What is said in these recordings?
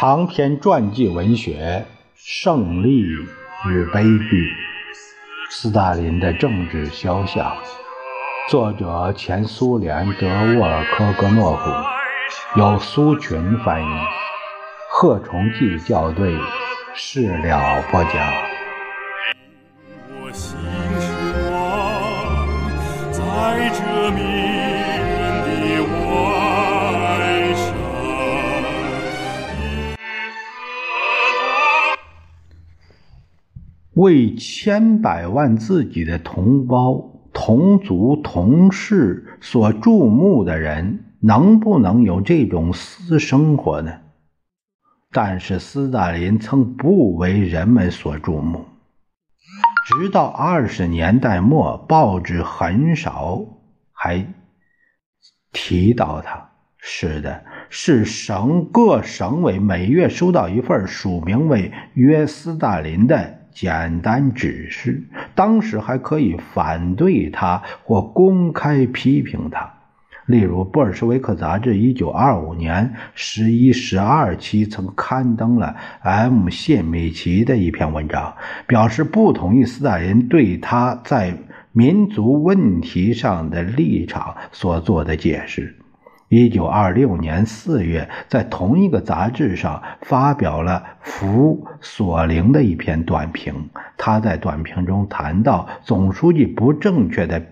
长篇传记文学《胜利与悲剧》，斯大林的政治肖像，作者前苏联德沃尔科格诺夫，由苏群翻译，贺崇济校对，事了不讲。为千百万自己的同胞、同族、同事所注目的人，能不能有这种私生活呢？但是斯大林曾不为人们所注目，直到二十年代末，报纸很少还提到他。是的，是省各省委每月收到一份署名为约斯大林的简单指示，当时还可以反对他或公开批评他。例如，《布尔什维克》杂志一九二五年十一、十二期曾刊登了 M. 谢米奇的一篇文章，表示不同意斯大林对他在民族问题上的立场所做的解释。一九二六年四月，在同一个杂志上发表了福索林的一篇短评。他在短评中谈到总书记不正确的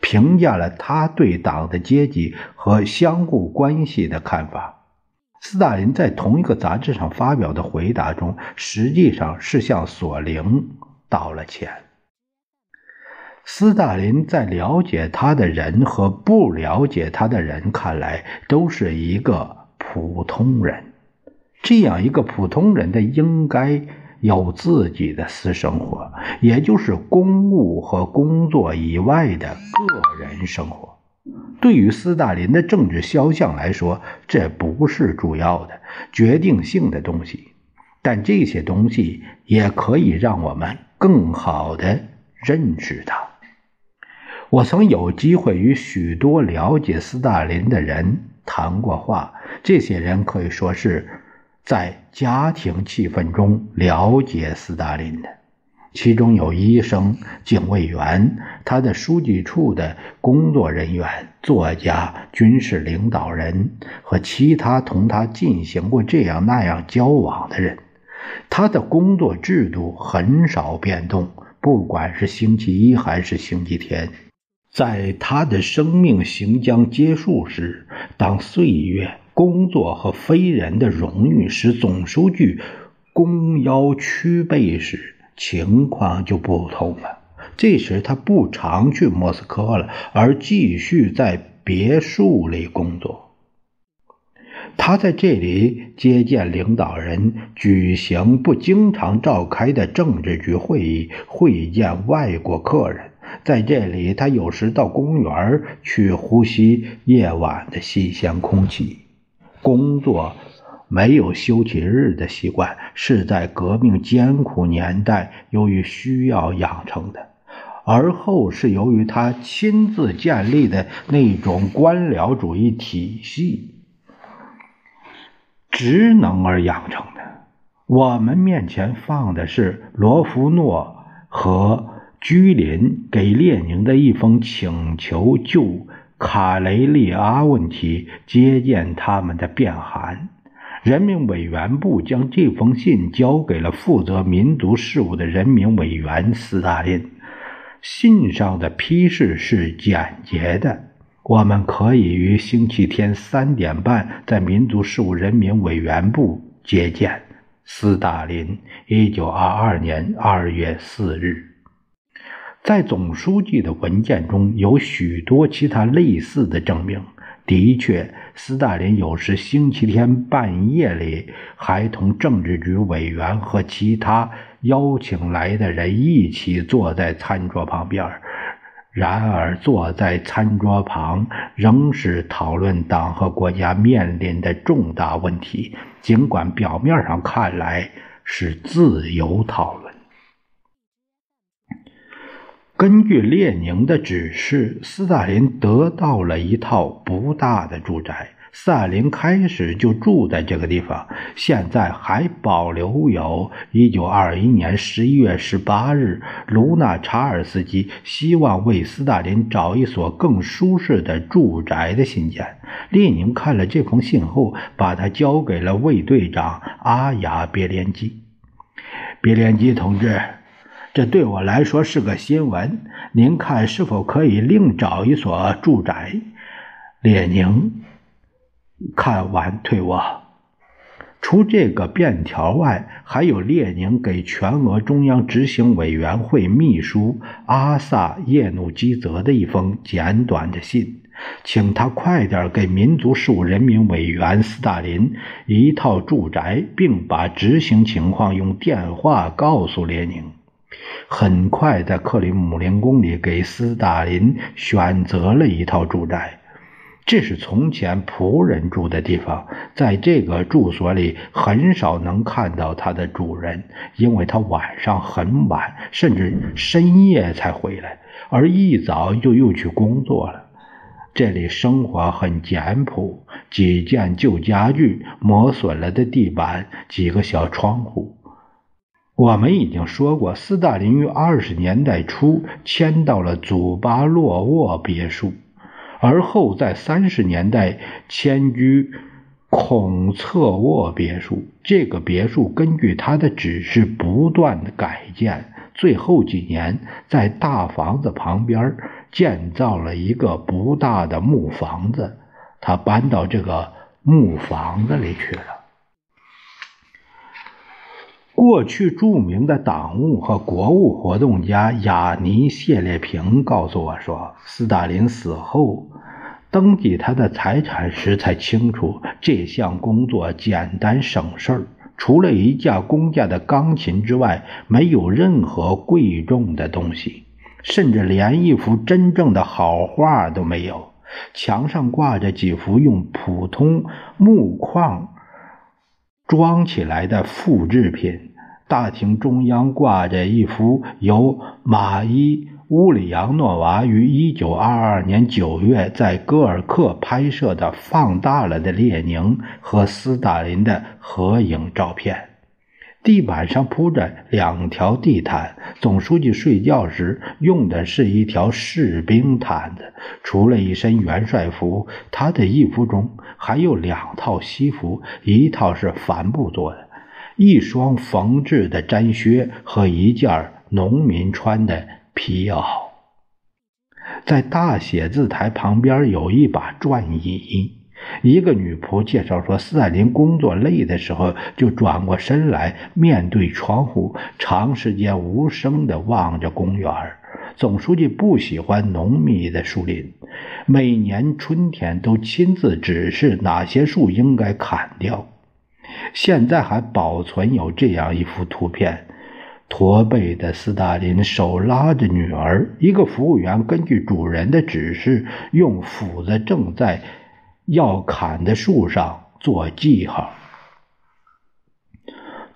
评价了他对党的阶级和相互关系的看法。斯大林在同一个杂志上发表的回答中，实际上是向索林道了歉。斯大林在了解他的人和不了解他的人看来都是一个普通人。这样一个普通人的应该有自己的私生活，也就是公务和工作以外的个人生活。对于斯大林的政治肖像来说，这不是主要的、决定性的东西，但这些东西也可以让我们更好地认识他。我曾有机会与许多了解斯大林的人谈过话，这些人可以说是在家庭气氛中了解斯大林的。其中有医生、警卫员、他的书记处的工作人员、作家、军事领导人和其他同他进行过这样那样交往的人。他的工作制度很少变动，不管是星期一还是星期天。在他的生命行将结束时，当岁月、工作和非人的荣誉使总书记弓腰屈背时，情况就不同了。这时他不常去莫斯科了，而继续在别墅里工作。他在这里接见领导人，举行不经常召开的政治局会议，会见外国客人。在这里，他有时到公园去呼吸夜晚的新鲜空气。工作没有休息日的习惯，是在革命艰苦年代由于需要养成的，而后是由于他亲自建立的那种官僚主义体系职能而养成的。我们面前放的是罗夫诺和。居林给列宁的一封请求，就卡雷利阿问题接见他们的便函。人民委员部将这封信交给了负责民族事务的人民委员斯大林。信上的批示是简洁的：我们可以于星期天三点半在民族事务人民委员部接见斯大林。一九二二年二月四日。在总书记的文件中有许多其他类似的证明。的确，斯大林有时星期天半夜里还同政治局委员和其他邀请来的人一起坐在餐桌旁边。然而，坐在餐桌旁仍是讨论党和国家面临的重大问题，尽管表面上看来是自由讨论。根据列宁的指示，斯大林得到了一套不大的住宅。斯大林开始就住在这个地方，现在还保留有1921年11月18日，卢纳查尔斯基希望为斯大林找一所更舒适的住宅的信件。列宁看了这封信后，把它交给了卫队长阿雅别连基。别连基同志，这对我来说是个新闻，您看是否可以另找一所住宅？列宁。看完退我。除这个便条外，还有列宁给全俄中央执行委员会秘书阿萨叶努基泽的一封简短的信，请他快点给民族事务人民委员斯大林一套住宅，并把执行情况用电话告诉列宁。很快，在克里姆林宫里给斯大林选择了一套住宅。这是从前仆人住的地方，在这个住所里很少能看到它的主人，因为他晚上很晚，甚至深夜才回来，而一早就又去工作了。这里生活很简朴，几件旧家具，磨损了的地板，几个小窗户。我们已经说过，斯大林于二十年代初迁到了祖巴洛沃别墅。而后在三十年代迁居孔策沃别墅。这个别墅根据他的指示不断的改建，最后几年在大房子旁边建造了一个不大的木房子。他搬到这个木房子里去了。过去著名的党务和国务活动家雅尼谢列平告诉我说，斯大林死后登记他的财产时才清楚，这项工作简单省事儿，除了一架公家的钢琴之外，没有任何贵重的东西，甚至连一幅真正的好画都没有。墙上挂着几幅用普通木框装起来的复制品。大厅中央挂着一幅由马伊乌里扬诺娃于1922年9月在戈尔克拍摄的放大了的列宁和斯大林的合影照片。地板上铺着两条地毯，总书记睡觉时用的是一条士兵毯子。除了一身元帅服，他的衣服中还有两套西服，一套是帆布做的。一双缝制的毡靴和一件农民穿的皮袄，在大写字台旁边有一把转椅。一个女仆介绍说，斯大林工作累的时候就转过身来，面对窗户，长时间无声地望着公园。总书记不喜欢浓密的树林，每年春天都亲自指示哪些树应该砍掉。现在还保存有这样一幅图片：驼背的斯大林手拉着女儿，一个服务员根据主人的指示，用斧子正在要砍的树上做记号。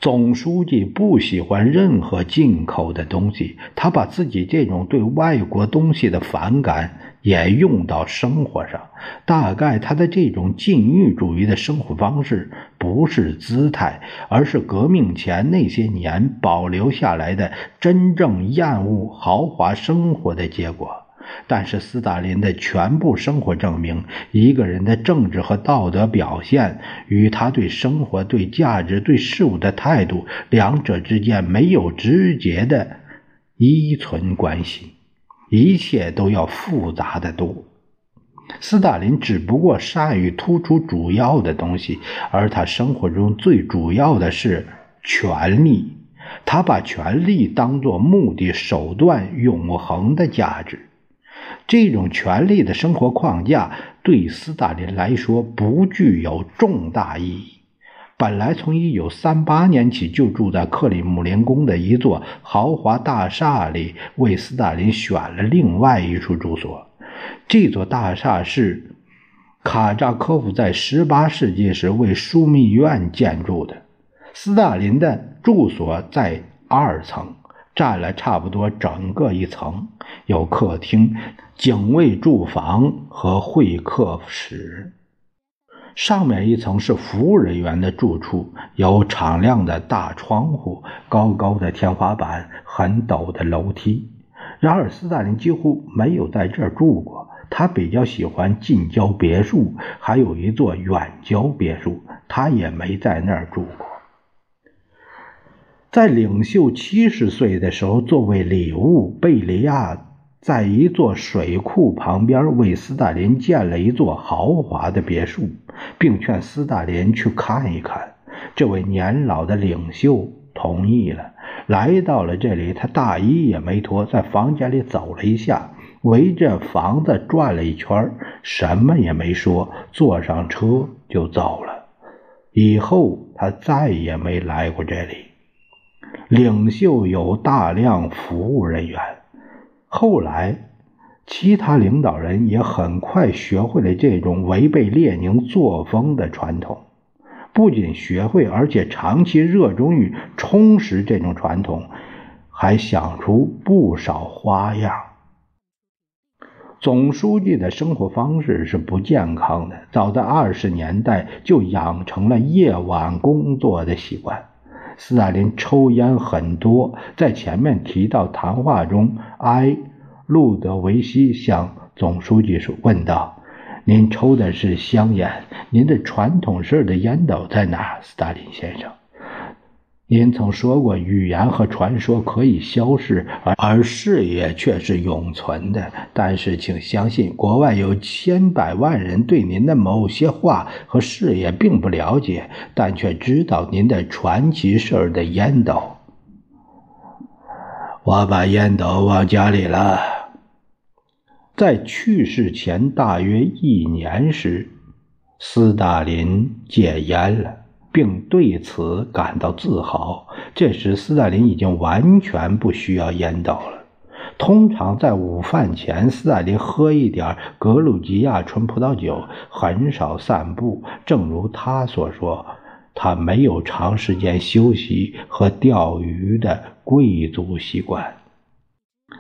总书记不喜欢任何进口的东西，他把自己这种对外国东西的反感也用到生活上。大概他的这种禁欲主义的生活方式不是姿态，而是革命前那些年保留下来的真正厌恶豪华生活的结果。但是斯大林的全部生活证明，一个人的政治和道德表现与他对生活、对价值、对事物的态度，两者之间没有直接的 依存关系，一切都要复杂的多。斯大林只不过善于突出主要的东西，而他生活中最主要的是权力，他把权力当作目的、手段、永恒的价值。这种权力的生活框架对斯大林来说不具有重大意义。本来从1938年起就住在克里姆林宫的一座豪华大厦里，为斯大林选了另外一处住所。这座大厦是卡扎科夫在18世纪时为枢密院建筑的。斯大林的住所在二层。占了差不多整个一层，有客厅、警卫住房和会客室。上面一层是服务人员的住处，有敞亮的大窗户、高高的天花板、很陡的楼梯。然而，斯大林几乎没有在这儿住过。他比较喜欢近郊别墅，还有一座远郊别墅，他也没在那儿住过。在领袖七十岁的时候，作为礼物，贝利亚在一座水库旁边为斯大林建了一座豪华的别墅，并劝斯大林去看一看。这位年老的领袖同意了，来到了这里，他大衣也没脱，在房间里走了一下。围着房子转了一圈，什么也没说，坐上车就走了。以后他再也没来过这里。领袖有大量服务人员，后来其他领导人也很快学会了这种违背列宁作风的传统。不仅学会，而且长期热衷于充实这种传统，还想出不少花样。总书记的生活方式是不健康的，早在二十年代就养成了夜晚工作的习惯。斯大林抽烟很多，在前面提到谈话中，埃路德维希向总书记说问道：“您抽的是香烟，您的传统式的烟斗在哪？”斯大林先生。您曾说过，语言和传说可以消逝，而而事业却是永存的。但是，请相信，国外有千百万人对您的某些话和事业并不了解，但却知道您的传奇事儿的烟斗。我把烟斗忘家里了。在去世前大约一年时，斯大林戒烟了。并对此感到自豪。这时，斯大林已经完全不需要烟斗了。通常在午饭前，斯大林喝一点格鲁吉亚纯葡萄酒，很少散步。正如他所说，他没有长时间休息和钓鱼的贵族习惯。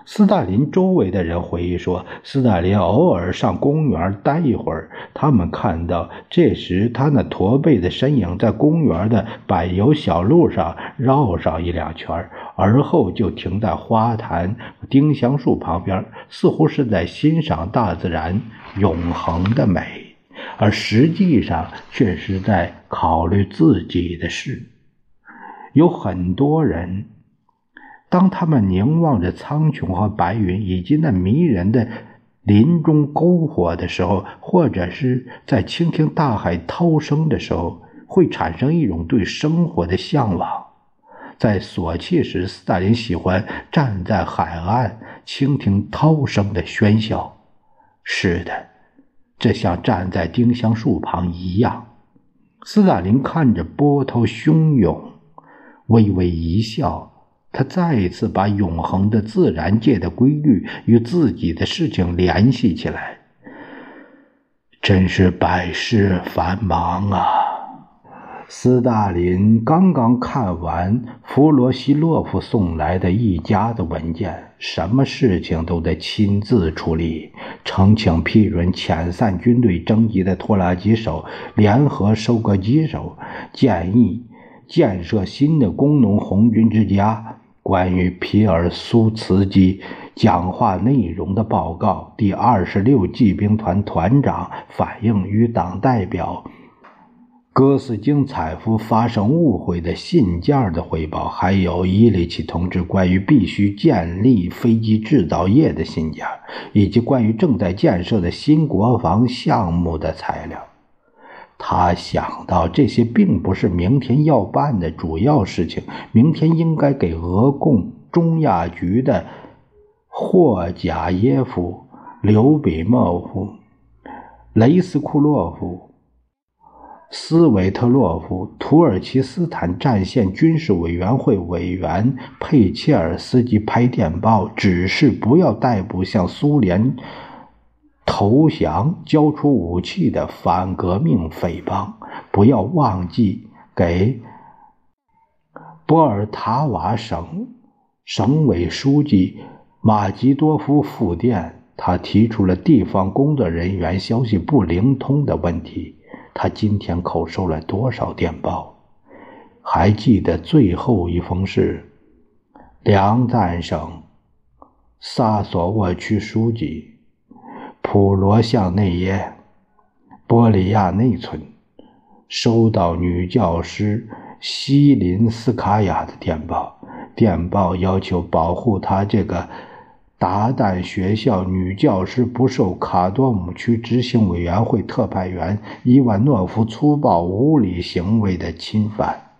斯大林周围的人回忆说，斯大林偶尔上公园待一会儿。他们看到，这时他那驼背的身影在公园的柏油小路上绕上一两圈，而后就停在花坛、丁香树旁边，似乎是在欣赏大自然永恒的美，而实际上却是在考虑自己的事。有很多人。当他们凝望着苍穹和白云，以及那迷人的林中篝火的时候，或者是在倾听大海涛声的时候，会产生一种对生活的向往。在索契时，斯大林喜欢站在海岸，倾听涛声的喧嚣。是的，这像站在丁香树旁一样。斯大林看着波涛汹涌，微微一笑。他再一次把永恒的自然界的规律与自己的事情联系起来，真是百事繁忙啊！斯大林刚刚看完弗罗西洛夫送来的一家的文件，什么事情都得亲自处理，呈请批准遣散军队征集的拖拉机手、联合收割机手，建议建设新的工农红军之家。关于皮尔苏茨基讲话内容的报告，第二十六骑兵团团长反映与党代表戈斯金采夫发生误会的信件的汇报，还有伊里奇同志关于必须建立飞机制造业的信件，以及关于正在建设的新国防项目的材料。他想到这些并不是明天要办的主要事情。明天应该给俄共中亚局的霍贾耶夫、刘比莫夫、雷斯库洛夫、斯维特洛夫、土耳其斯坦战线军事委员会委员佩切尔斯基拍电报，指示不要逮捕向苏联。投降、交出武器的反革命匪帮，不要忘记给波尔塔瓦省省委书记马吉多夫复电。他提出了地方工作人员消息不灵通的问题。他今天口授了多少电报？还记得最后一封是梁赞省萨索沃区书记普罗向内耶波利亚内村收到女教师西林斯卡娅的电报，电报要求保护他这个。达旦学校女教师不受卡多姆区执行委员会特派员伊万诺夫粗暴无理行为的侵犯。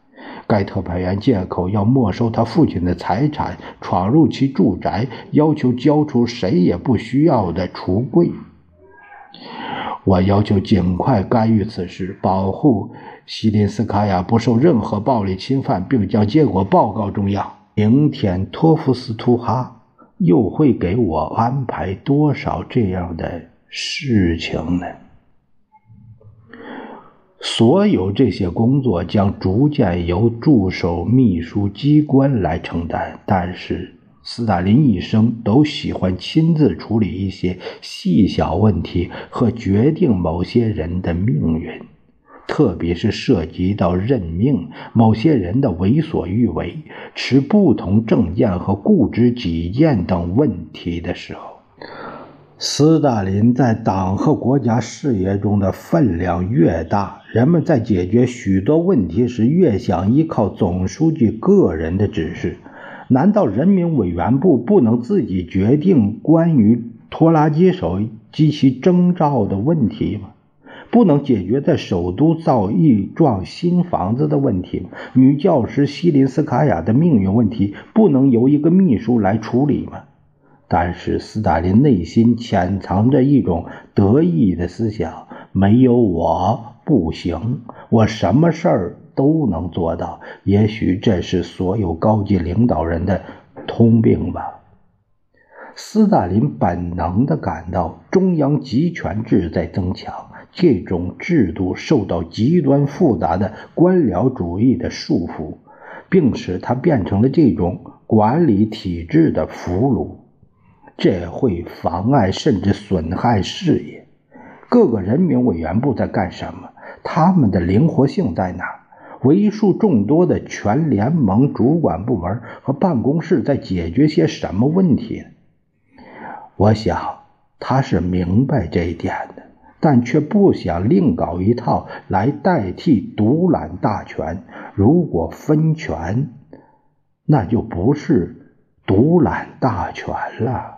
该特派员借口要没收他父亲的财产，闯入其住宅，要求交出谁也不需要的橱柜。我要求尽快干预此事，保护西林斯卡娅不受任何暴力侵犯，并将结果报告中央。明天，托夫斯图哈。又会给我安排多少这样的事情呢？所有这些工作将逐渐由驻守秘书机关来承担，但是斯大林一生都喜欢亲自处理一些细小问题和决定某些人的命运。特别是涉及到任命某些人的为所欲为、持不同政见和固执己见等问题的时候，斯大林在党和国家事业中的分量越大，人们在解决许多问题时越想依靠总书记个人的指示。难道人民委员部不能自己决定关于拖拉机手及其征召的问题吗？不能解决在首都造一幢新房子的问题吗？女教师西林斯卡娅的命运问题不能由一个秘书来处理吗？但是斯大林内心潜藏着一种得意的思想：没有我不行，我什么事儿都能做到。也许这是所有高级领导人的通病吧。斯大林本能地感到中央集权制在增强。这种制度受到极端复杂的官僚主义的束缚，并使他变成了这种管理体制的俘虏。这会妨碍甚至损害事业。各个人民委员部在干什么？他们的灵活性在哪？为数众多的全联盟主管部门和办公室在解决些什么问题？我想他是明白这一点的。但却不想另搞一套来代替独揽大权。如果分权，那就不是独揽大权了。